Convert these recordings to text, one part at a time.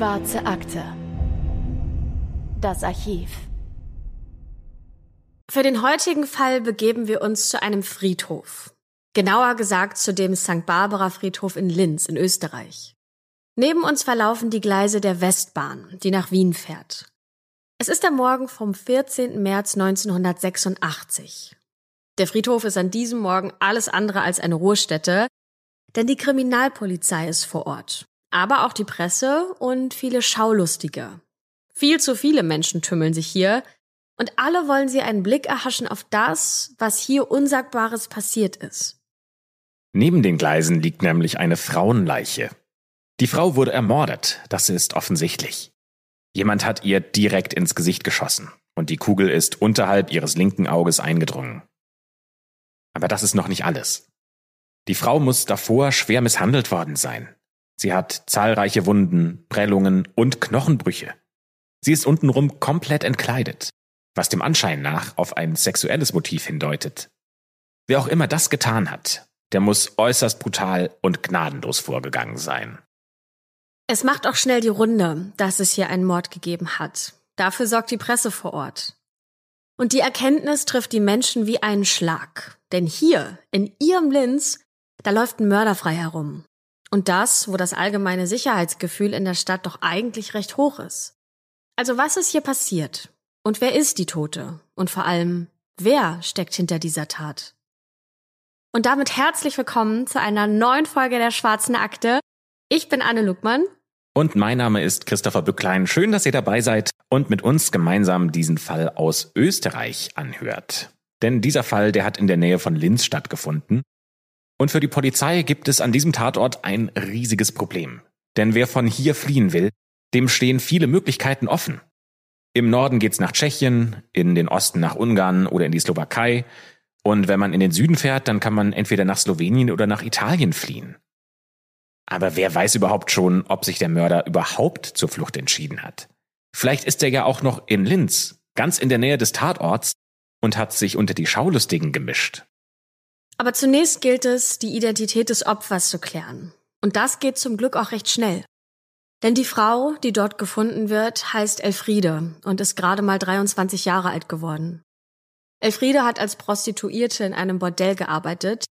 Schwarze Akte. Das Archiv. Für den heutigen Fall begeben wir uns zu einem Friedhof. Genauer gesagt zu dem St. Barbara Friedhof in Linz in Österreich. Neben uns verlaufen die Gleise der Westbahn, die nach Wien fährt. Es ist der Morgen vom 14. März 1986. Der Friedhof ist an diesem Morgen alles andere als eine Ruhestätte, denn die Kriminalpolizei ist vor Ort, aber auch die Presse und viele Schaulustige. Viel zu viele Menschen tümmeln sich hier, und alle wollen sie einen Blick erhaschen auf das, was hier Unsagbares passiert ist. Neben den Gleisen liegt nämlich eine Frauenleiche. Die Frau wurde ermordet, das ist offensichtlich. Jemand hat ihr direkt ins Gesicht geschossen und die Kugel ist unterhalb ihres linken Auges eingedrungen. Aber das ist noch nicht alles. Die Frau muss davor schwer misshandelt worden sein. Sie hat zahlreiche Wunden, Prellungen und Knochenbrüche. Sie ist untenrum komplett entkleidet, was dem Anschein nach auf ein sexuelles Motiv hindeutet. Wer auch immer das getan hat, der muss äußerst brutal und gnadenlos vorgegangen sein. Es macht auch schnell die Runde, dass es hier einen Mord gegeben hat. Dafür sorgt die Presse vor Ort. Und die Erkenntnis trifft die Menschen wie einen Schlag. Denn hier, in ihrem Linz, da läuft ein Mörder frei herum. Und das, wo das allgemeine Sicherheitsgefühl in der Stadt doch eigentlich recht hoch ist. Also was ist hier passiert? Und wer ist die Tote? Und vor allem, wer steckt hinter dieser Tat? Und damit herzlich willkommen zu einer neuen Folge der Schwarzen Akte. Ich bin Anne Luckmann. Und mein Name ist Christopher Bücklein. Schön, dass ihr dabei seid und mit uns gemeinsam diesen Fall aus Österreich anhört. Denn dieser Fall, der hat in der Nähe von Linz stattgefunden. Und für die Polizei gibt es an diesem Tatort ein riesiges Problem. Denn wer von hier fliehen will, dem stehen viele Möglichkeiten offen. Im Norden geht's nach Tschechien, in den Osten nach Ungarn oder in die Slowakei. Und wenn man in den Süden fährt, dann kann man entweder nach Slowenien oder nach Italien fliehen. Aber wer weiß überhaupt schon, ob sich der Mörder überhaupt zur Flucht entschieden hat? Vielleicht ist er ja auch noch in Linz, ganz in der Nähe des Tatorts, und hat sich unter die Schaulustigen gemischt. Aber zunächst gilt es, die Identität des Opfers zu klären. Und das geht zum Glück auch recht schnell. Denn die Frau, die dort gefunden wird, heißt Elfriede und ist gerade mal 23 Jahre alt geworden. Elfriede hat als Prostituierte in einem Bordell gearbeitet,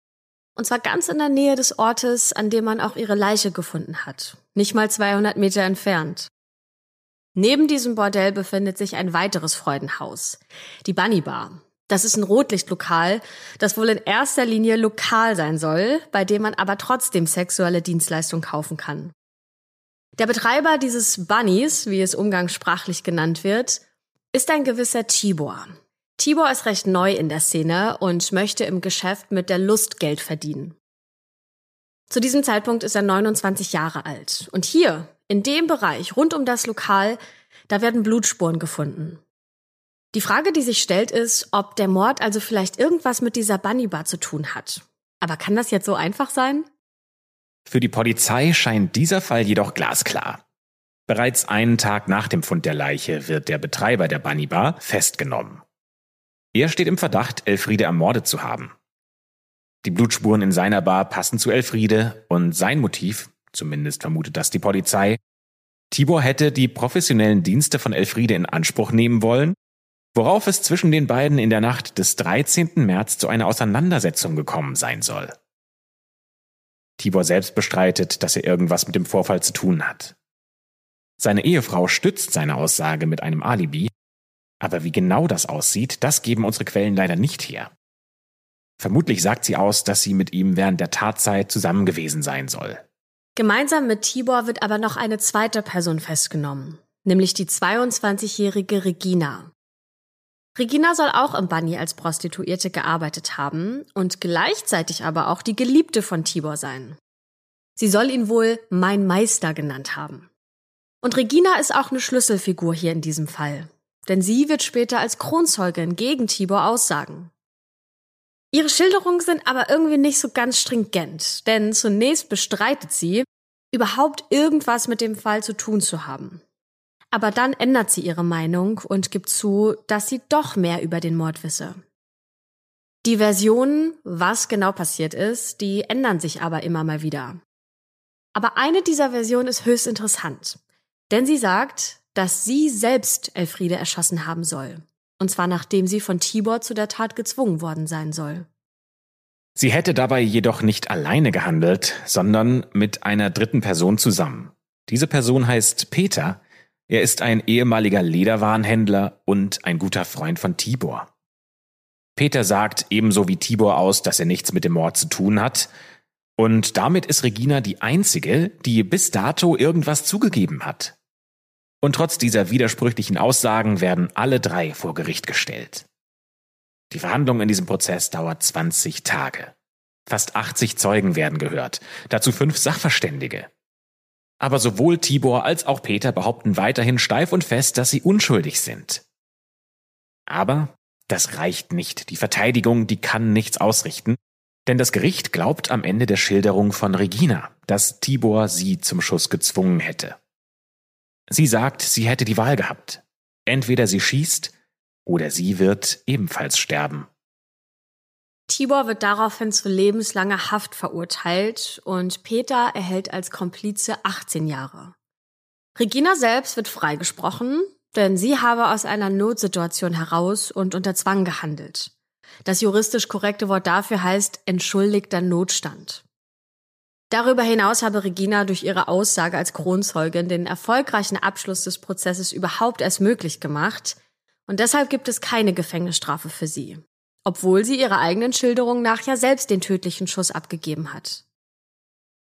und zwar ganz in der Nähe des Ortes, an dem man auch ihre Leiche gefunden hat, nicht mal 200 Meter entfernt. Neben diesem Bordell befindet sich ein weiteres Freudenhaus, die Bunny Bar. Das ist ein Rotlichtlokal, das wohl in erster Linie lokal sein soll, bei dem man aber trotzdem sexuelle Dienstleistungen kaufen kann. Der Betreiber dieses Bunnies, wie es umgangssprachlich genannt wird, ist ein gewisser Tibor. Tibor ist recht neu in der Szene und möchte im Geschäft mit der Lust Geld verdienen. Zu diesem Zeitpunkt ist er 29 Jahre alt. Und hier, in dem Bereich rund um das Lokal, da werden Blutspuren gefunden. Die Frage, die sich stellt, ist, ob der Mord also vielleicht irgendwas mit dieser Bunny Bar zu tun hat. Aber kann das jetzt so einfach sein? Für die Polizei scheint dieser Fall jedoch glasklar. Bereits einen Tag nach dem Fund der Leiche wird der Betreiber der Bunny Bar festgenommen. Er steht im Verdacht, Elfriede ermordet zu haben. Die Blutspuren in seiner Bar passen zu Elfriede und sein Motiv, zumindest vermutet das die Polizei, Tibor hätte die professionellen Dienste von Elfriede in Anspruch nehmen wollen, worauf es zwischen den beiden in der Nacht des 13. März zu einer Auseinandersetzung gekommen sein soll. Tibor selbst bestreitet, dass er irgendwas mit dem Vorfall zu tun hat. Seine Ehefrau stützt seine Aussage mit einem Alibi, aber wie genau das aussieht, das geben unsere Quellen leider nicht her. Vermutlich sagt sie aus, dass sie mit ihm während der Tatzeit zusammen gewesen sein soll. Gemeinsam mit Tibor wird aber noch eine zweite Person festgenommen, nämlich die 22-jährige Regina. Regina soll auch im Bunny als Prostituierte gearbeitet haben und gleichzeitig aber auch die Geliebte von Tibor sein. Sie soll ihn wohl mein Meister genannt haben. Und Regina ist auch eine Schlüsselfigur hier in diesem Fall denn sie wird später als Kronzeugin gegen Tibor aussagen. Ihre Schilderungen sind aber irgendwie nicht so ganz stringent, denn zunächst bestreitet sie, überhaupt irgendwas mit dem Fall zu tun zu haben. Aber dann ändert sie ihre Meinung und gibt zu, dass sie doch mehr über den Mord wisse. Die Versionen, was genau passiert ist, die ändern sich aber immer mal wieder. Aber eine dieser Versionen ist höchst interessant. Denn sie sagt, dass sie selbst Elfriede erschossen haben soll. Und zwar nachdem sie von Tibor zu der Tat gezwungen worden sein soll. Sie hätte dabei jedoch nicht alleine gehandelt, sondern mit einer dritten Person zusammen. Diese Person heißt Peter. Er ist ein ehemaliger Lederwarenhändler und ein guter Freund von Tibor. Peter sagt ebenso wie Tibor aus, dass er nichts mit dem Mord zu tun hat. Und damit ist Regina die einzige, die bis dato irgendwas zugegeben hat. Und trotz dieser widersprüchlichen Aussagen werden alle drei vor Gericht gestellt. Die Verhandlung in diesem Prozess dauert 20 Tage. Fast 80 Zeugen werden gehört, dazu fünf Sachverständige. Aber sowohl Tibor als auch Peter behaupten weiterhin steif und fest, dass sie unschuldig sind. Aber das reicht nicht. Die Verteidigung, die kann nichts ausrichten, denn das Gericht glaubt am Ende der Schilderung von Regina, dass Tibor sie zum Schuss gezwungen hätte. Sie sagt, sie hätte die Wahl gehabt. Entweder sie schießt oder sie wird ebenfalls sterben. Tibor wird daraufhin zu lebenslanger Haft verurteilt und Peter erhält als Komplize 18 Jahre. Regina selbst wird freigesprochen, denn sie habe aus einer Notsituation heraus und unter Zwang gehandelt. Das juristisch korrekte Wort dafür heißt entschuldigter Notstand. Darüber hinaus habe Regina durch ihre Aussage als Kronzeugin den erfolgreichen Abschluss des Prozesses überhaupt erst möglich gemacht, und deshalb gibt es keine Gefängnisstrafe für sie, obwohl sie ihrer eigenen Schilderung nach ja selbst den tödlichen Schuss abgegeben hat.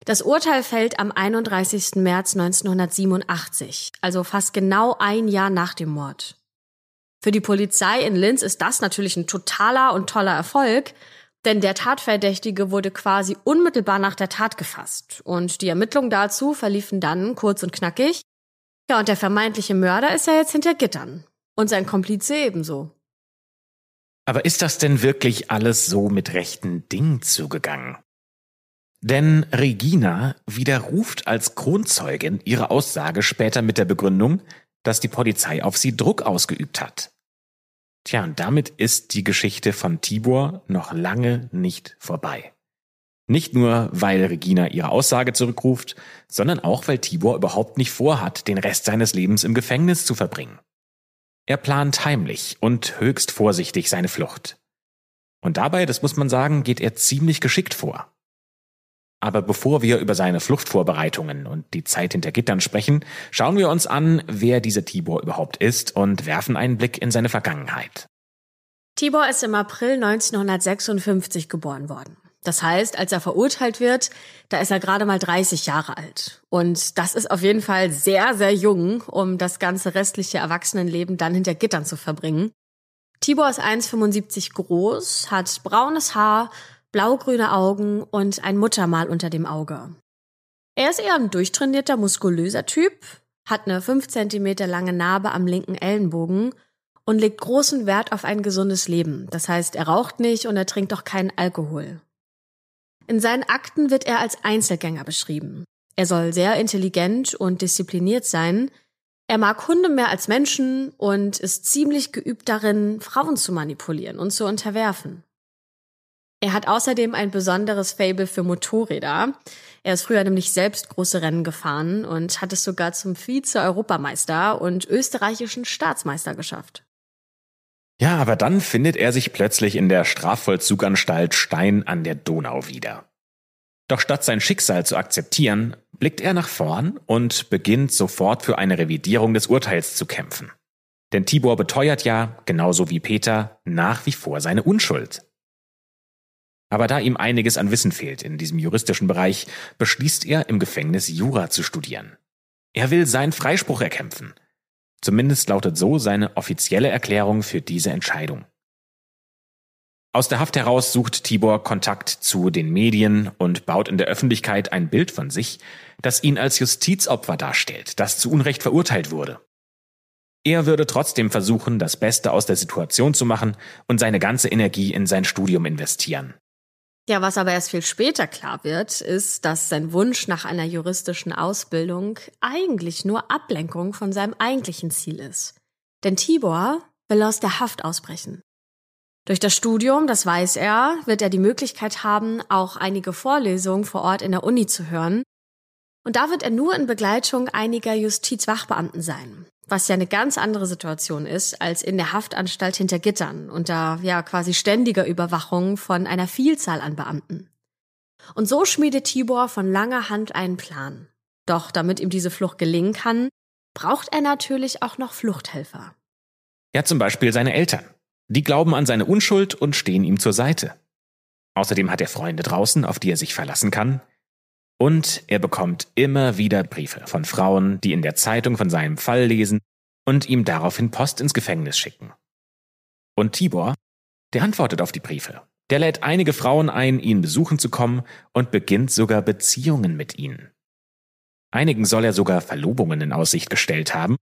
Das Urteil fällt am 31. März 1987, also fast genau ein Jahr nach dem Mord. Für die Polizei in Linz ist das natürlich ein totaler und toller Erfolg, denn der Tatverdächtige wurde quasi unmittelbar nach der Tat gefasst und die Ermittlungen dazu verliefen dann kurz und knackig. Ja, und der vermeintliche Mörder ist ja jetzt hinter Gittern. Und sein Komplize ebenso. Aber ist das denn wirklich alles so mit rechten Dingen zugegangen? Denn Regina widerruft als Kronzeugin ihre Aussage später mit der Begründung, dass die Polizei auf sie Druck ausgeübt hat. Tja, und damit ist die Geschichte von Tibor noch lange nicht vorbei. Nicht nur, weil Regina ihre Aussage zurückruft, sondern auch, weil Tibor überhaupt nicht vorhat, den Rest seines Lebens im Gefängnis zu verbringen. Er plant heimlich und höchst vorsichtig seine Flucht. Und dabei, das muss man sagen, geht er ziemlich geschickt vor. Aber bevor wir über seine Fluchtvorbereitungen und die Zeit hinter Gittern sprechen, schauen wir uns an, wer dieser Tibor überhaupt ist und werfen einen Blick in seine Vergangenheit. Tibor ist im April 1956 geboren worden. Das heißt, als er verurteilt wird, da ist er gerade mal 30 Jahre alt. Und das ist auf jeden Fall sehr, sehr jung, um das ganze restliche Erwachsenenleben dann hinter Gittern zu verbringen. Tibor ist 1,75 groß, hat braunes Haar, blaugrüne Augen und ein Muttermal unter dem Auge. Er ist eher ein durchtrainierter, muskulöser Typ, hat eine 5 cm lange Narbe am linken Ellenbogen und legt großen Wert auf ein gesundes Leben. Das heißt, er raucht nicht und er trinkt auch keinen Alkohol. In seinen Akten wird er als Einzelgänger beschrieben. Er soll sehr intelligent und diszipliniert sein. Er mag Hunde mehr als Menschen und ist ziemlich geübt darin, Frauen zu manipulieren und zu unterwerfen. Er hat außerdem ein besonderes Fable für Motorräder. Er ist früher nämlich selbst große Rennen gefahren und hat es sogar zum Vize-Europameister und österreichischen Staatsmeister geschafft. Ja, aber dann findet er sich plötzlich in der Strafvollzuganstalt Stein an der Donau wieder. Doch statt sein Schicksal zu akzeptieren, blickt er nach vorn und beginnt sofort für eine Revidierung des Urteils zu kämpfen. Denn Tibor beteuert ja, genauso wie Peter, nach wie vor seine Unschuld. Aber da ihm einiges an Wissen fehlt in diesem juristischen Bereich, beschließt er, im Gefängnis Jura zu studieren. Er will seinen Freispruch erkämpfen – Zumindest lautet so seine offizielle Erklärung für diese Entscheidung. Aus der Haft heraus sucht Tibor Kontakt zu den Medien und baut in der Öffentlichkeit ein Bild von sich, das ihn als Justizopfer darstellt, das zu Unrecht verurteilt wurde. Er würde trotzdem versuchen, das Beste aus der Situation zu machen und seine ganze Energie in sein Studium investieren. Ja, was aber erst viel später klar wird, ist, dass sein Wunsch nach einer juristischen Ausbildung eigentlich nur Ablenkung von seinem eigentlichen Ziel ist. Denn Tibor will aus der Haft ausbrechen. Durch das Studium, das weiß er, wird er die Möglichkeit haben, auch einige Vorlesungen vor Ort in der Uni zu hören. Und da wird er nur in Begleitung einiger Justizwachbeamten sein, was ja eine ganz andere Situation ist als in der Haftanstalt hinter Gittern unter ja quasi ständiger Überwachung von einer Vielzahl an Beamten. Und so schmiedet Tibor von langer Hand einen Plan. Doch damit ihm diese Flucht gelingen kann, braucht er natürlich auch noch Fluchthelfer. Ja, zum Beispiel seine Eltern. Die glauben an seine Unschuld und stehen ihm zur Seite. Außerdem hat er Freunde draußen, auf die er sich verlassen kann. Und er bekommt immer wieder Briefe von Frauen, die in der Zeitung von seinem Fall lesen und ihm daraufhin Post ins Gefängnis schicken. Und Tibor, der antwortet auf die Briefe. Der lädt einige Frauen ein, ihn besuchen zu kommen und beginnt sogar Beziehungen mit ihnen. Einigen soll er sogar Verlobungen in Aussicht gestellt haben.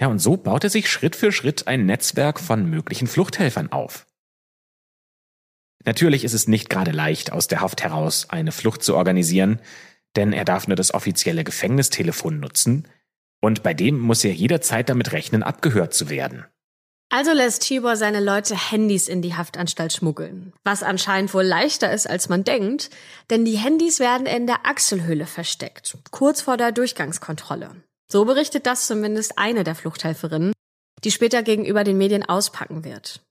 Ja, und so baut er sich Schritt für Schritt ein Netzwerk von möglichen Fluchthelfern auf. Natürlich ist es nicht gerade leicht, aus der Haft heraus eine Flucht zu organisieren, denn er darf nur das offizielle Gefängnistelefon nutzen, und bei dem muss er jederzeit damit rechnen, abgehört zu werden. Also lässt Tibor seine Leute Handys in die Haftanstalt schmuggeln. Was anscheinend wohl leichter ist, als man denkt, denn die Handys werden in der Achselhöhle versteckt, kurz vor der Durchgangskontrolle. So berichtet das zumindest eine der Fluchthelferinnen, die später gegenüber den Medien auspacken wird.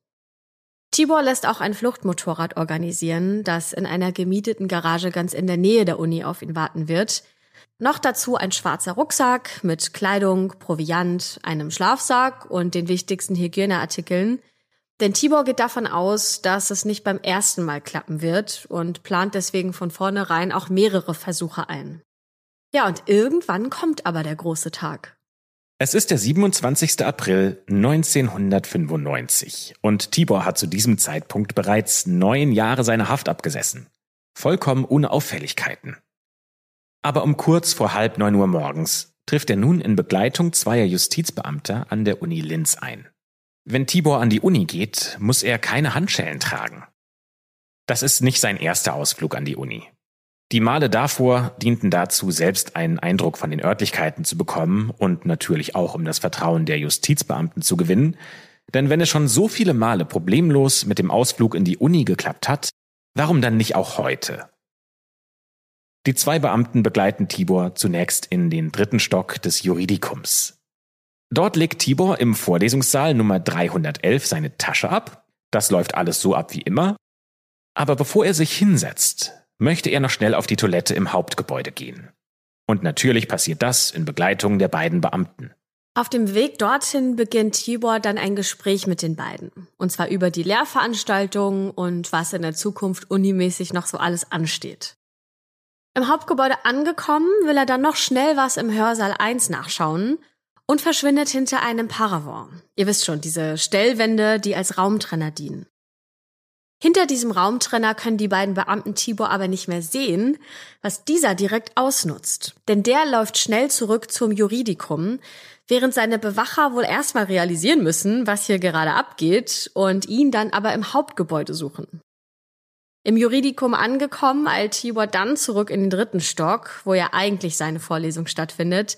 Tibor lässt auch ein Fluchtmotorrad organisieren, das in einer gemieteten Garage ganz in der Nähe der Uni auf ihn warten wird – noch dazu ein schwarzer Rucksack mit Kleidung, Proviant, einem Schlafsack und den wichtigsten Hygieneartikeln. Denn Tibor geht davon aus, dass es nicht beim ersten Mal klappen wird und plant deswegen von vornherein auch mehrere Versuche ein. Ja, und irgendwann kommt aber der große Tag. Es ist der 27. April 1995 und Tibor hat zu diesem Zeitpunkt bereits neun Jahre seine Haft abgesessen. Vollkommen ohne Auffälligkeiten. Aber um kurz vor halb neun Uhr morgens trifft er nun in Begleitung zweier Justizbeamter an der Uni Linz ein. Wenn Tibor an die Uni geht, muss er keine Handschellen tragen. Das ist nicht sein erster Ausflug an die Uni. Die Male davor dienten dazu, selbst einen Eindruck von den Örtlichkeiten zu bekommen und natürlich auch um das Vertrauen der Justizbeamten zu gewinnen, denn wenn es schon so viele Male problemlos mit dem Ausflug in die Uni geklappt hat, warum dann nicht auch heute? Die zwei Beamten begleiten Tibor zunächst in den dritten Stock des Juridikums. Dort legt Tibor im Vorlesungssaal Nummer 311 seine Tasche ab. Das läuft alles so ab wie immer. Aber bevor er sich hinsetzt, möchte er noch schnell auf die Toilette im Hauptgebäude gehen. Und natürlich passiert das in Begleitung der beiden Beamten. Auf dem Weg dorthin beginnt Tibor dann ein Gespräch mit den beiden. Und zwar über die Lehrveranstaltungen und was in der Zukunft unimäßig noch so alles ansteht. Im Hauptgebäude angekommen, will er dann noch schnell was im Hörsaal 1 nachschauen und verschwindet hinter einem Paravent. Ihr wisst schon, diese Stellwände, die als Raumtrenner dienen. Hinter diesem Raumtrenner können die beiden Beamten Tibor aber nicht mehr sehen, was dieser direkt ausnutzt. Denn der läuft schnell zurück zum Juridikum, während seine Bewacher wohl erstmal realisieren müssen, was hier gerade abgeht und ihn dann aber im Hauptgebäude suchen. Im Juridikum angekommen, eilt Tibor dann zurück in den dritten Stock, wo ja eigentlich seine Vorlesung stattfindet,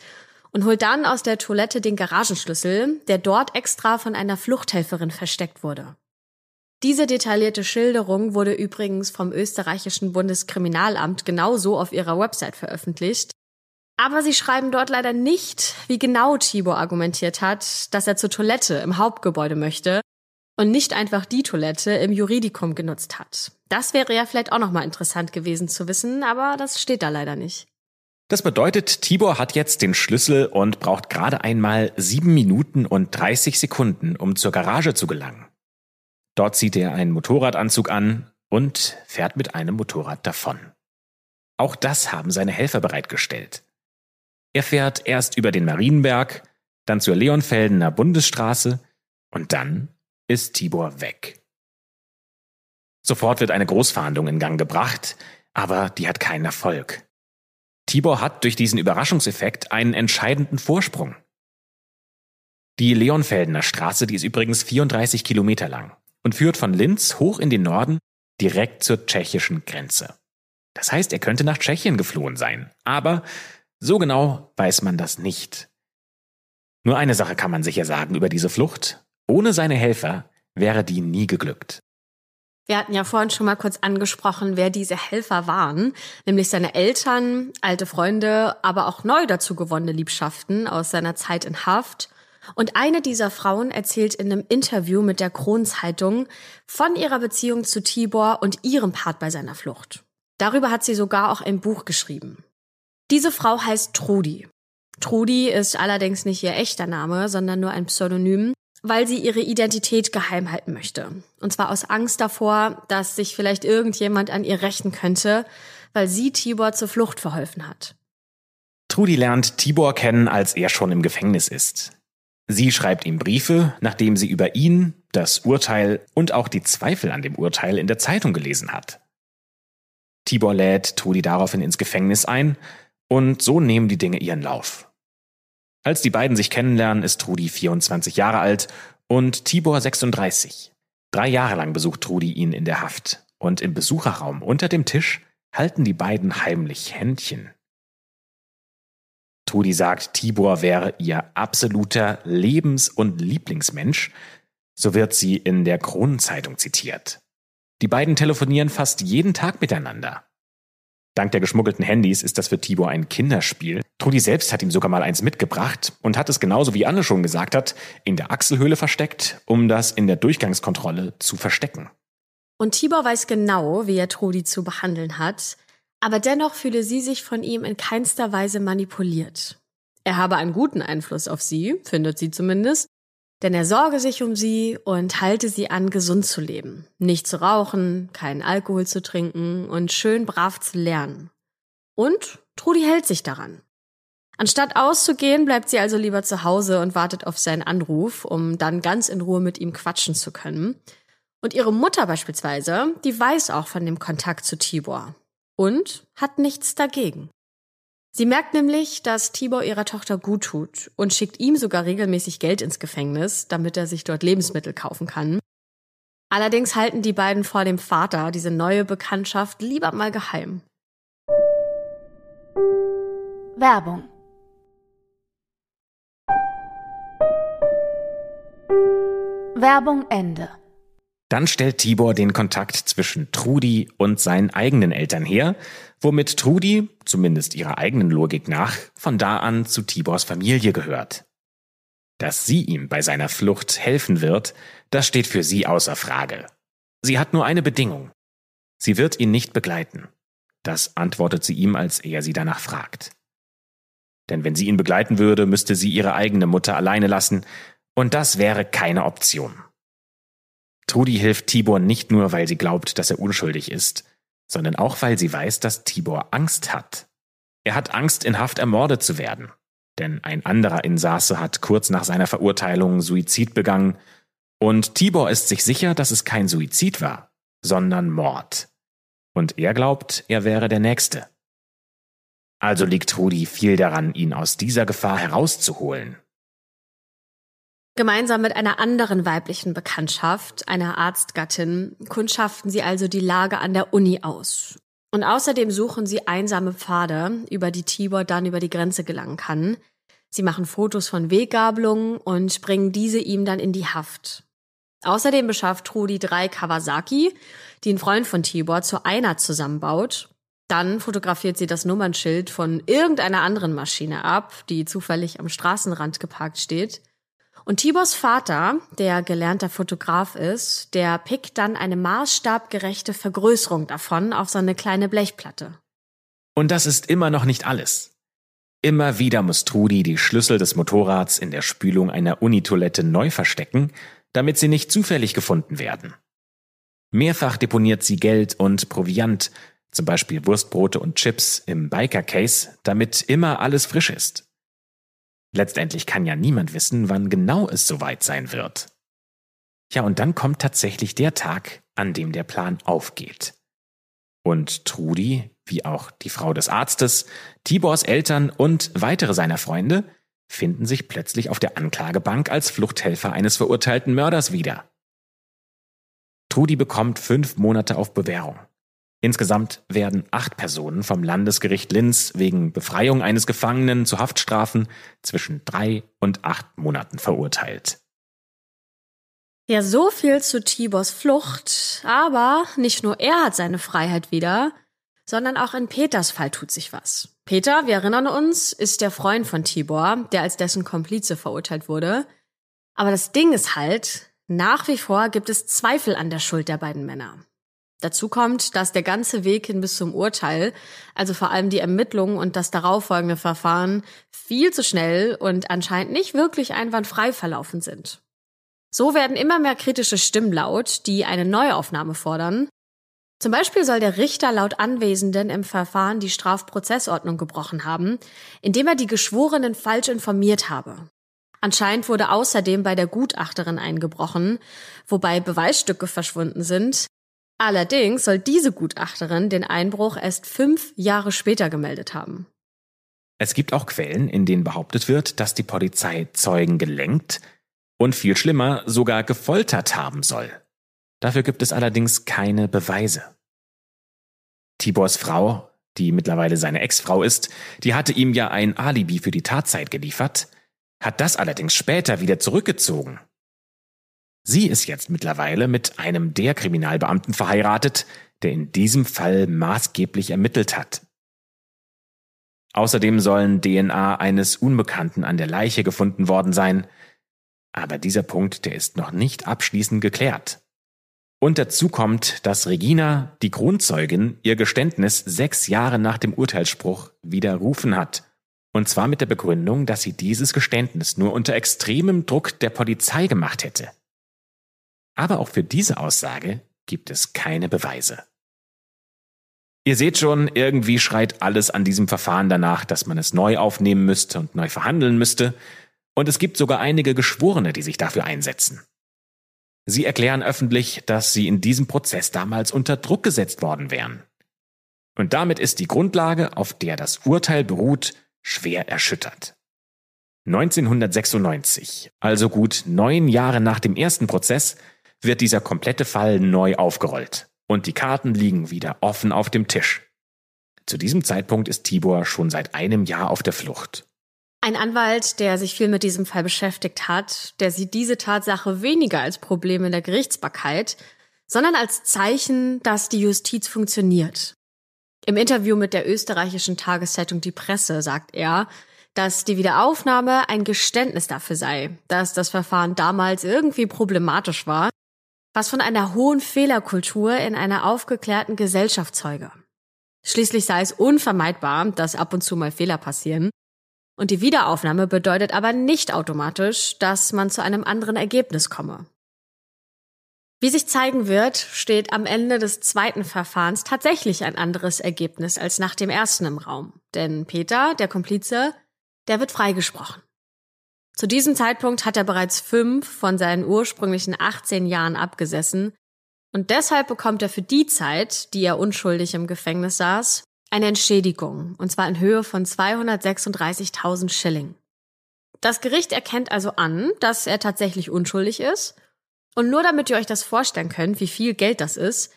und holt dann aus der Toilette den Garagenschlüssel, der dort extra von einer Fluchthelferin versteckt wurde. Diese detaillierte Schilderung wurde übrigens vom österreichischen Bundeskriminalamt genauso auf ihrer Website veröffentlicht. Aber sie schreiben dort leider nicht, wie genau Tibor argumentiert hat, dass er zur Toilette im Hauptgebäude möchte und nicht einfach die Toilette im Juridikum genutzt hat. Das wäre ja vielleicht auch nochmal interessant gewesen zu wissen, aber das steht da leider nicht. Das bedeutet, Tibor hat jetzt den Schlüssel und braucht gerade einmal sieben Minuten und 30 Sekunden, um zur Garage zu gelangen. Dort zieht er einen Motorradanzug an und fährt mit einem Motorrad davon. Auch das haben seine Helfer bereitgestellt. Er fährt erst über den Marienberg, dann zur Leonfeldener Bundesstraße und dann ist Tibor weg. Sofort wird eine Großfahndung in Gang gebracht, aber die hat keinen Erfolg. Tibor hat durch diesen Überraschungseffekt einen entscheidenden Vorsprung. Die Leonfeldener Straße, die ist übrigens 34 Kilometer lang und führt von Linz hoch in den Norden direkt zur tschechischen Grenze. Das heißt, er könnte nach Tschechien geflohen sein, aber so genau weiß man das nicht. Nur eine Sache kann man sicher sagen über diese Flucht. Ohne seine Helfer wäre die nie geglückt. Wir hatten ja vorhin schon mal kurz angesprochen, wer diese Helfer waren, nämlich seine Eltern, alte Freunde, aber auch neu dazu gewonnene Liebschaften aus seiner Zeit in Haft. Und eine dieser Frauen erzählt in einem Interview mit der Kronzeitung von ihrer Beziehung zu Tibor und ihrem Part bei seiner Flucht. Darüber hat sie sogar auch ein Buch geschrieben. Diese Frau heißt Trudi. Trudi ist allerdings nicht ihr echter Name, sondern nur ein Pseudonym, weil sie ihre Identität geheim halten möchte. Und zwar aus Angst davor, dass sich vielleicht irgendjemand an ihr rächen könnte, weil sie Tibor zur Flucht verholfen hat. Trudi lernt Tibor kennen, als er schon im Gefängnis ist. Sie schreibt ihm Briefe, nachdem sie über ihn, das Urteil und auch die Zweifel an dem Urteil in der Zeitung gelesen hat. Tibor lädt Trudi daraufhin ins Gefängnis ein und so nehmen die Dinge ihren Lauf. Als die beiden sich kennenlernen, ist Trudi 24 Jahre alt und Tibor 36. Drei Jahre lang besucht Trudi ihn in der Haft und im Besucherraum unter dem Tisch halten die beiden heimlich Händchen. Trudi sagt, Tibor wäre ihr absoluter Lebens- und Lieblingsmensch, so wird sie in der Kronenzeitung zitiert. Die beiden telefonieren fast jeden Tag miteinander. Dank der geschmuggelten Handys ist das für Tibor ein Kinderspiel. Trudi selbst hat ihm sogar mal eins mitgebracht und hat es genauso wie Anne schon gesagt hat, in der Achselhöhle versteckt, um das in der Durchgangskontrolle zu verstecken. Und Tibor weiß genau, wie er Trudi zu behandeln hat, aber dennoch fühle sie sich von ihm in keinster Weise manipuliert. Er habe einen guten Einfluss auf sie, findet sie zumindest, denn er sorge sich um sie und halte sie an, gesund zu leben, nicht zu rauchen, keinen Alkohol zu trinken und schön brav zu lernen. Und Trudi hält sich daran. Anstatt auszugehen, bleibt sie also lieber zu Hause und wartet auf seinen Anruf, um dann ganz in Ruhe mit ihm quatschen zu können. Und ihre Mutter beispielsweise, die weiß auch von dem Kontakt zu Tibor und hat nichts dagegen. Sie merkt nämlich, dass Tibor ihrer Tochter gut tut und schickt ihm sogar regelmäßig Geld ins Gefängnis, damit er sich dort Lebensmittel kaufen kann. Allerdings halten die beiden vor dem Vater diese neue Bekanntschaft lieber mal geheim. Werbung Werbung Ende. Dann stellt Tibor den Kontakt zwischen Trudi und seinen eigenen Eltern her, womit Trudi, zumindest ihrer eigenen Logik nach, von da an zu Tibors Familie gehört. Dass sie ihm bei seiner Flucht helfen wird, das steht für sie außer Frage. Sie hat nur eine Bedingung. Sie wird ihn nicht begleiten. Das antwortet sie ihm, als er sie danach fragt. Denn wenn sie ihn begleiten würde, müsste sie ihre eigene Mutter alleine lassen, und das wäre keine Option. Trudi hilft Tibor nicht nur, weil sie glaubt, dass er unschuldig ist, sondern auch, weil sie weiß, dass Tibor Angst hat. Er hat Angst, in Haft ermordet zu werden. Denn ein anderer Insasse hat kurz nach seiner Verurteilung Suizid begangen, und Tibor ist sich sicher, dass es kein Suizid war, sondern Mord. Und er glaubt, er wäre der Nächste. Also liegt Trudi viel daran, ihn aus dieser Gefahr herauszuholen. Gemeinsam mit einer anderen weiblichen Bekanntschaft, einer Arztgattin, kundschaften sie also die Lage an der Uni aus. Und außerdem suchen sie einsame Pfade, über die Tibor dann über die Grenze gelangen kann. Sie machen Fotos von Weggabelungen und bringen diese ihm dann in die Haft. Außerdem beschafft Trudi drei Kawasaki, die ein Freund von Tibor zu einer zusammenbaut. Dann fotografiert sie das Nummernschild von irgendeiner anderen Maschine ab, die zufällig am Straßenrand geparkt steht. Und Tibors Vater, der gelernter Fotograf ist, der pickt dann eine maßstabgerechte Vergrößerung davon auf so eine kleine Blechplatte. Und das ist immer noch nicht alles. Immer wieder muss Trudi die Schlüssel des Motorrads in der Spülung einer Unitoilette neu verstecken, damit sie nicht zufällig gefunden werden. Mehrfach deponiert sie Geld und Proviant, zum Beispiel Wurstbrote und Chips, im Biker-Case, damit immer alles frisch ist. Letztendlich kann ja niemand wissen, wann genau es soweit sein wird. Ja, und dann kommt tatsächlich der Tag, an dem der Plan aufgeht. Und Trudi, wie auch die Frau des Arztes, Tibors Eltern und weitere seiner Freunde finden sich plötzlich auf der Anklagebank als Fluchthelfer eines verurteilten Mörders wieder. Trudi bekommt fünf Monate auf Bewährung. Insgesamt werden acht Personen vom Landesgericht Linz wegen Befreiung eines Gefangenen zu Haftstrafen zwischen drei und acht Monaten verurteilt. Ja, so viel zu Tibors Flucht, aber nicht nur er hat seine Freiheit wieder, sondern auch in Peters Fall tut sich was. Peter, wir erinnern uns, ist der Freund von Tibor, der als dessen Komplize verurteilt wurde. Aber das Ding ist halt, nach wie vor gibt es Zweifel an der Schuld der beiden Männer. Dazu kommt, dass der ganze Weg hin bis zum Urteil, also vor allem die Ermittlungen und das darauffolgende Verfahren, viel zu schnell und anscheinend nicht wirklich einwandfrei verlaufen sind. So werden immer mehr kritische Stimmen laut, die eine Neuaufnahme fordern. Zum Beispiel soll der Richter laut Anwesenden im Verfahren die Strafprozessordnung gebrochen haben, indem er die Geschworenen falsch informiert habe. Anscheinend wurde außerdem bei der Gutachterin eingebrochen, wobei Beweisstücke verschwunden sind, Allerdings soll diese Gutachterin den Einbruch erst fünf Jahre später gemeldet haben. Es gibt auch Quellen, in denen behauptet wird, dass die Polizei Zeugen gelenkt und viel schlimmer sogar gefoltert haben soll. Dafür gibt es allerdings keine Beweise. Tibors Frau, die mittlerweile seine Ex-Frau ist, die hatte ihm ja ein Alibi für die Tatzeit geliefert, hat das allerdings später wieder zurückgezogen. Sie ist jetzt mittlerweile mit einem der Kriminalbeamten verheiratet, der in diesem Fall maßgeblich ermittelt hat. Außerdem sollen DNA eines Unbekannten an der Leiche gefunden worden sein, aber dieser Punkt, der ist noch nicht abschließend geklärt. Und dazu kommt, dass Regina, die Grundzeugin, ihr Geständnis sechs Jahre nach dem Urteilsspruch widerrufen hat. Und zwar mit der Begründung, dass sie dieses Geständnis nur unter extremem Druck der Polizei gemacht hätte. Aber auch für diese Aussage gibt es keine Beweise. Ihr seht schon, irgendwie schreit alles an diesem Verfahren danach, dass man es neu aufnehmen müsste und neu verhandeln müsste, und es gibt sogar einige Geschworene, die sich dafür einsetzen. Sie erklären öffentlich, dass sie in diesem Prozess damals unter Druck gesetzt worden wären. Und damit ist die Grundlage, auf der das Urteil beruht, schwer erschüttert. 1996, also gut neun Jahre nach dem ersten Prozess, wird dieser komplette Fall neu aufgerollt und die Karten liegen wieder offen auf dem Tisch. Zu diesem Zeitpunkt ist Tibor schon seit einem Jahr auf der Flucht. Ein Anwalt, der sich viel mit diesem Fall beschäftigt hat, der sieht diese Tatsache weniger als Problem in der Gerichtsbarkeit, sondern als Zeichen, dass die Justiz funktioniert. Im Interview mit der österreichischen Tageszeitung Die Presse sagt er, dass die Wiederaufnahme ein Geständnis dafür sei, dass das Verfahren damals irgendwie problematisch war was von einer hohen Fehlerkultur in einer aufgeklärten Gesellschaft zeuge. Schließlich sei es unvermeidbar, dass ab und zu mal Fehler passieren. Und die Wiederaufnahme bedeutet aber nicht automatisch, dass man zu einem anderen Ergebnis komme. Wie sich zeigen wird, steht am Ende des zweiten Verfahrens tatsächlich ein anderes Ergebnis als nach dem ersten im Raum. Denn Peter, der Komplize, der wird freigesprochen. Zu diesem Zeitpunkt hat er bereits fünf von seinen ursprünglichen 18 Jahren abgesessen und deshalb bekommt er für die Zeit, die er unschuldig im Gefängnis saß, eine Entschädigung, und zwar in Höhe von 236.000 Schilling. Das Gericht erkennt also an, dass er tatsächlich unschuldig ist. Und nur damit ihr euch das vorstellen könnt, wie viel Geld das ist,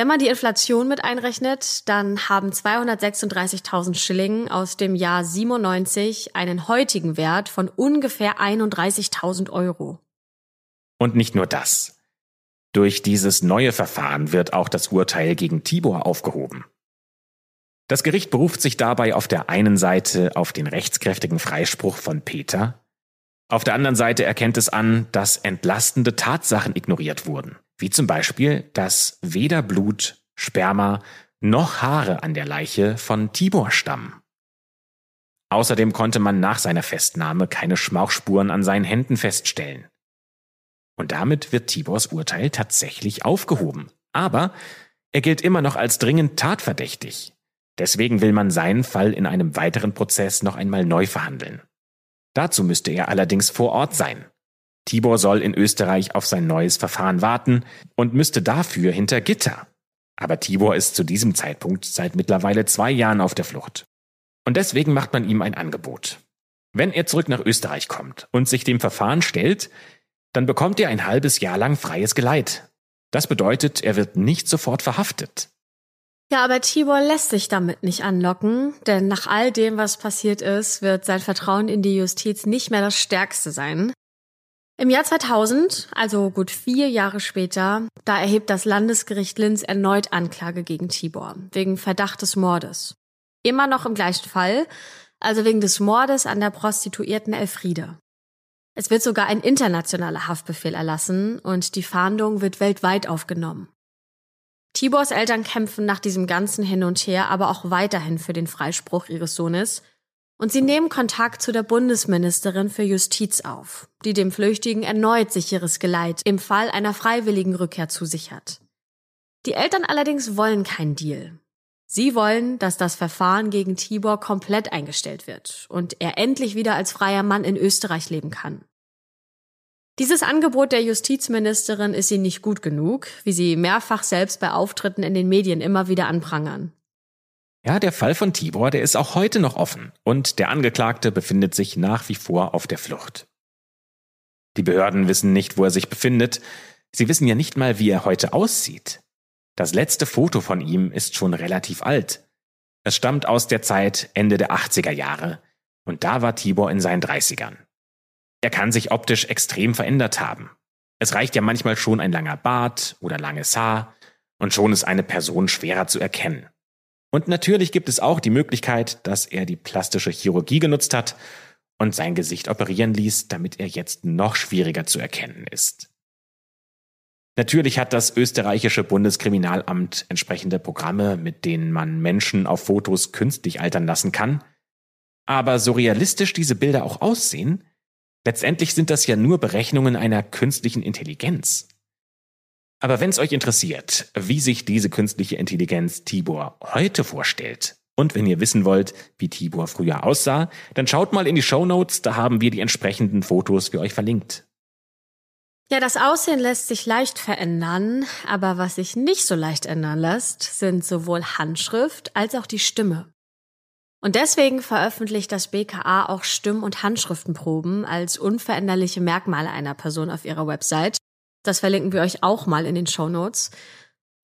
wenn man die Inflation mit einrechnet, dann haben 236.000 Schilling aus dem Jahr 97 einen heutigen Wert von ungefähr 31.000 Euro. Und nicht nur das. Durch dieses neue Verfahren wird auch das Urteil gegen Tibor aufgehoben. Das Gericht beruft sich dabei auf der einen Seite auf den rechtskräftigen Freispruch von Peter, auf der anderen Seite erkennt es an, dass entlastende Tatsachen ignoriert wurden wie zum Beispiel, dass weder Blut, Sperma noch Haare an der Leiche von Tibor stammen. Außerdem konnte man nach seiner Festnahme keine Schmauchspuren an seinen Händen feststellen. Und damit wird Tibors Urteil tatsächlich aufgehoben. Aber er gilt immer noch als dringend tatverdächtig. Deswegen will man seinen Fall in einem weiteren Prozess noch einmal neu verhandeln. Dazu müsste er allerdings vor Ort sein. Tibor soll in Österreich auf sein neues Verfahren warten und müsste dafür hinter Gitter. Aber Tibor ist zu diesem Zeitpunkt seit mittlerweile zwei Jahren auf der Flucht. Und deswegen macht man ihm ein Angebot. Wenn er zurück nach Österreich kommt und sich dem Verfahren stellt, dann bekommt er ein halbes Jahr lang freies Geleit. Das bedeutet, er wird nicht sofort verhaftet. Ja, aber Tibor lässt sich damit nicht anlocken, denn nach all dem, was passiert ist, wird sein Vertrauen in die Justiz nicht mehr das stärkste sein. Im Jahr 2000, also gut vier Jahre später, da erhebt das Landesgericht Linz erneut Anklage gegen Tibor wegen Verdacht des Mordes. Immer noch im gleichen Fall, also wegen des Mordes an der Prostituierten Elfriede. Es wird sogar ein internationaler Haftbefehl erlassen und die Fahndung wird weltweit aufgenommen. Tibors Eltern kämpfen nach diesem ganzen Hin und Her aber auch weiterhin für den Freispruch ihres Sohnes und sie nehmen Kontakt zu der Bundesministerin für Justiz auf, die dem Flüchtigen erneut sicheres Geleit im Fall einer freiwilligen Rückkehr zusichert. Die Eltern allerdings wollen keinen Deal. Sie wollen, dass das Verfahren gegen Tibor komplett eingestellt wird und er endlich wieder als freier Mann in Österreich leben kann. Dieses Angebot der Justizministerin ist ihnen nicht gut genug, wie sie mehrfach selbst bei Auftritten in den Medien immer wieder anprangern. Ja, der Fall von Tibor, der ist auch heute noch offen und der Angeklagte befindet sich nach wie vor auf der Flucht. Die Behörden wissen nicht, wo er sich befindet. Sie wissen ja nicht mal, wie er heute aussieht. Das letzte Foto von ihm ist schon relativ alt. Es stammt aus der Zeit Ende der 80er Jahre und da war Tibor in seinen 30ern. Er kann sich optisch extrem verändert haben. Es reicht ja manchmal schon ein langer Bart oder langes Haar und schon ist eine Person schwerer zu erkennen. Und natürlich gibt es auch die Möglichkeit, dass er die plastische Chirurgie genutzt hat und sein Gesicht operieren ließ, damit er jetzt noch schwieriger zu erkennen ist. Natürlich hat das österreichische Bundeskriminalamt entsprechende Programme, mit denen man Menschen auf Fotos künstlich altern lassen kann. Aber so realistisch diese Bilder auch aussehen, letztendlich sind das ja nur Berechnungen einer künstlichen Intelligenz. Aber wenn es euch interessiert, wie sich diese künstliche Intelligenz Tibor heute vorstellt, und wenn ihr wissen wollt, wie Tibor früher aussah, dann schaut mal in die Show Notes, da haben wir die entsprechenden Fotos für euch verlinkt. Ja, das Aussehen lässt sich leicht verändern, aber was sich nicht so leicht ändern lässt, sind sowohl Handschrift als auch die Stimme. Und deswegen veröffentlicht das BKA auch Stimm- und Handschriftenproben als unveränderliche Merkmale einer Person auf ihrer Website, das verlinken wir euch auch mal in den Show Notes.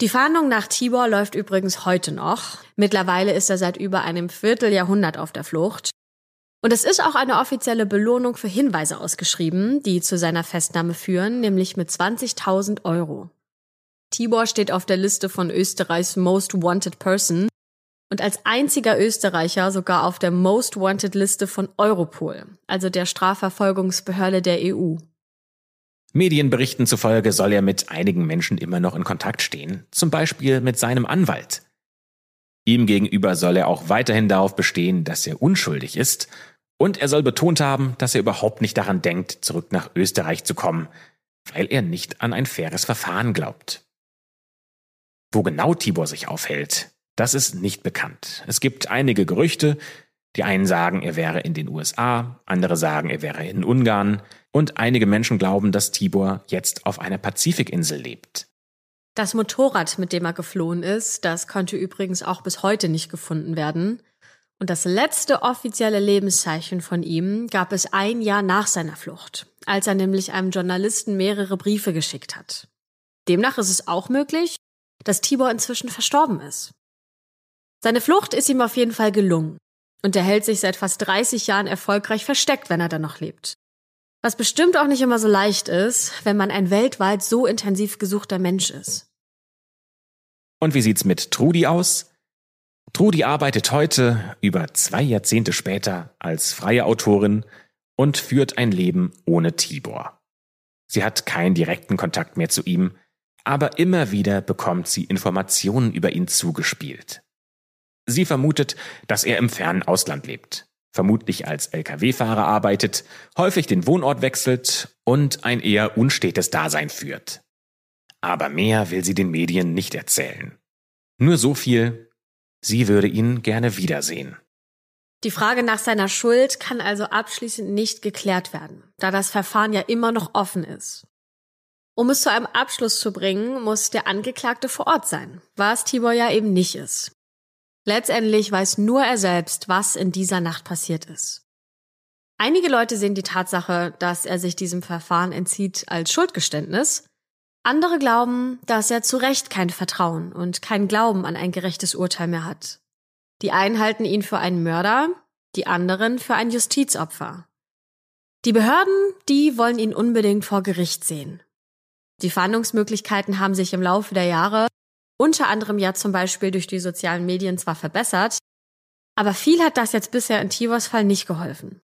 Die Fahndung nach Tibor läuft übrigens heute noch. Mittlerweile ist er seit über einem Vierteljahrhundert auf der Flucht. Und es ist auch eine offizielle Belohnung für Hinweise ausgeschrieben, die zu seiner Festnahme führen, nämlich mit 20.000 Euro. Tibor steht auf der Liste von Österreichs Most Wanted Person und als einziger Österreicher sogar auf der Most Wanted Liste von Europol, also der Strafverfolgungsbehörde der EU. Medienberichten zufolge soll er mit einigen Menschen immer noch in Kontakt stehen, zum Beispiel mit seinem Anwalt. Ihm gegenüber soll er auch weiterhin darauf bestehen, dass er unschuldig ist, und er soll betont haben, dass er überhaupt nicht daran denkt, zurück nach Österreich zu kommen, weil er nicht an ein faires Verfahren glaubt. Wo genau Tibor sich aufhält, das ist nicht bekannt. Es gibt einige Gerüchte, die einen sagen, er wäre in den USA, andere sagen, er wäre in Ungarn, und einige Menschen glauben, dass Tibor jetzt auf einer Pazifikinsel lebt. Das Motorrad, mit dem er geflohen ist, das konnte übrigens auch bis heute nicht gefunden werden. Und das letzte offizielle Lebenszeichen von ihm gab es ein Jahr nach seiner Flucht, als er nämlich einem Journalisten mehrere Briefe geschickt hat. Demnach ist es auch möglich, dass Tibor inzwischen verstorben ist. Seine Flucht ist ihm auf jeden Fall gelungen und er hält sich seit fast 30 Jahren erfolgreich versteckt, wenn er da noch lebt. Was bestimmt auch nicht immer so leicht ist, wenn man ein weltweit so intensiv gesuchter Mensch ist. Und wie sieht's mit Trudi aus? Trudi arbeitet heute, über zwei Jahrzehnte später, als freie Autorin und führt ein Leben ohne Tibor. Sie hat keinen direkten Kontakt mehr zu ihm, aber immer wieder bekommt sie Informationen über ihn zugespielt. Sie vermutet, dass er im fernen Ausland lebt vermutlich als Lkw-Fahrer arbeitet, häufig den Wohnort wechselt und ein eher unstetes Dasein führt. Aber mehr will sie den Medien nicht erzählen. Nur so viel, sie würde ihn gerne wiedersehen. Die Frage nach seiner Schuld kann also abschließend nicht geklärt werden, da das Verfahren ja immer noch offen ist. Um es zu einem Abschluss zu bringen, muss der Angeklagte vor Ort sein, was Tibor ja eben nicht ist. Letztendlich weiß nur er selbst, was in dieser Nacht passiert ist. Einige Leute sehen die Tatsache, dass er sich diesem Verfahren entzieht, als Schuldgeständnis. Andere glauben, dass er zu Recht kein Vertrauen und kein Glauben an ein gerechtes Urteil mehr hat. Die einen halten ihn für einen Mörder, die anderen für ein Justizopfer. Die Behörden, die wollen ihn unbedingt vor Gericht sehen. Die Fahndungsmöglichkeiten haben sich im Laufe der Jahre, unter anderem ja zum Beispiel durch die sozialen Medien zwar verbessert, aber viel hat das jetzt bisher in Tivos Fall nicht geholfen.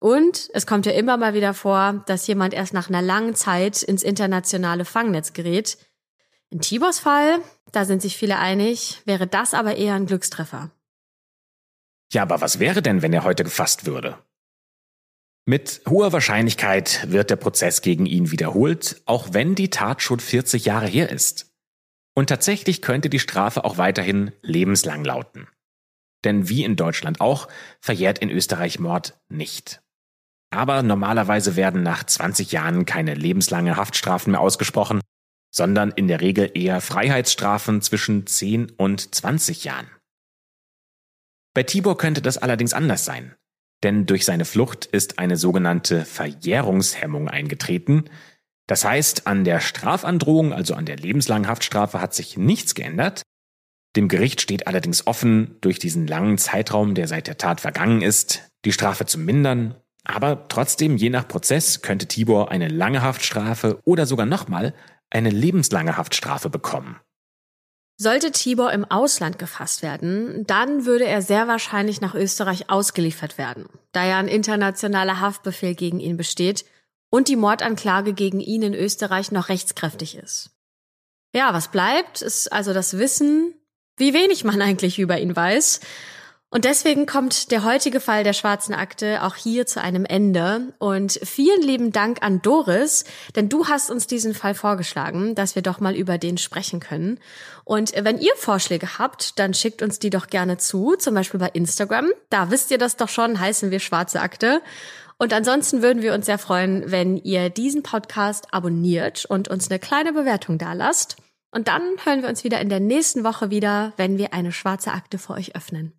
Und es kommt ja immer mal wieder vor, dass jemand erst nach einer langen Zeit ins internationale Fangnetz gerät. In Tibors Fall, da sind sich viele einig, wäre das aber eher ein Glückstreffer. Ja, aber was wäre denn, wenn er heute gefasst würde? Mit hoher Wahrscheinlichkeit wird der Prozess gegen ihn wiederholt, auch wenn die Tat schon 40 Jahre her ist. Und tatsächlich könnte die Strafe auch weiterhin lebenslang lauten. Denn wie in Deutschland auch, verjährt in Österreich Mord nicht. Aber normalerweise werden nach 20 Jahren keine lebenslange Haftstrafen mehr ausgesprochen, sondern in der Regel eher Freiheitsstrafen zwischen 10 und 20 Jahren. Bei Tibor könnte das allerdings anders sein, denn durch seine Flucht ist eine sogenannte Verjährungshemmung eingetreten. Das heißt, an der Strafandrohung, also an der lebenslangen Haftstrafe, hat sich nichts geändert. Dem Gericht steht allerdings offen, durch diesen langen Zeitraum, der seit der Tat vergangen ist, die Strafe zu mindern aber trotzdem, je nach Prozess, könnte Tibor eine lange Haftstrafe oder sogar nochmal eine lebenslange Haftstrafe bekommen. Sollte Tibor im Ausland gefasst werden, dann würde er sehr wahrscheinlich nach Österreich ausgeliefert werden, da ja ein internationaler Haftbefehl gegen ihn besteht und die Mordanklage gegen ihn in Österreich noch rechtskräftig ist. Ja, was bleibt, ist also das Wissen, wie wenig man eigentlich über ihn weiß und deswegen kommt der heutige Fall der schwarzen Akte auch hier zu einem Ende. Und vielen lieben Dank an Doris, denn du hast uns diesen Fall vorgeschlagen, dass wir doch mal über den sprechen können. Und wenn ihr Vorschläge habt, dann schickt uns die doch gerne zu, zum Beispiel bei Instagram. Da wisst ihr das doch schon, heißen wir schwarze Akte. Und ansonsten würden wir uns sehr freuen, wenn ihr diesen Podcast abonniert und uns eine kleine Bewertung da lasst. Und dann hören wir uns wieder in der nächsten Woche wieder, wenn wir eine schwarze Akte für euch öffnen.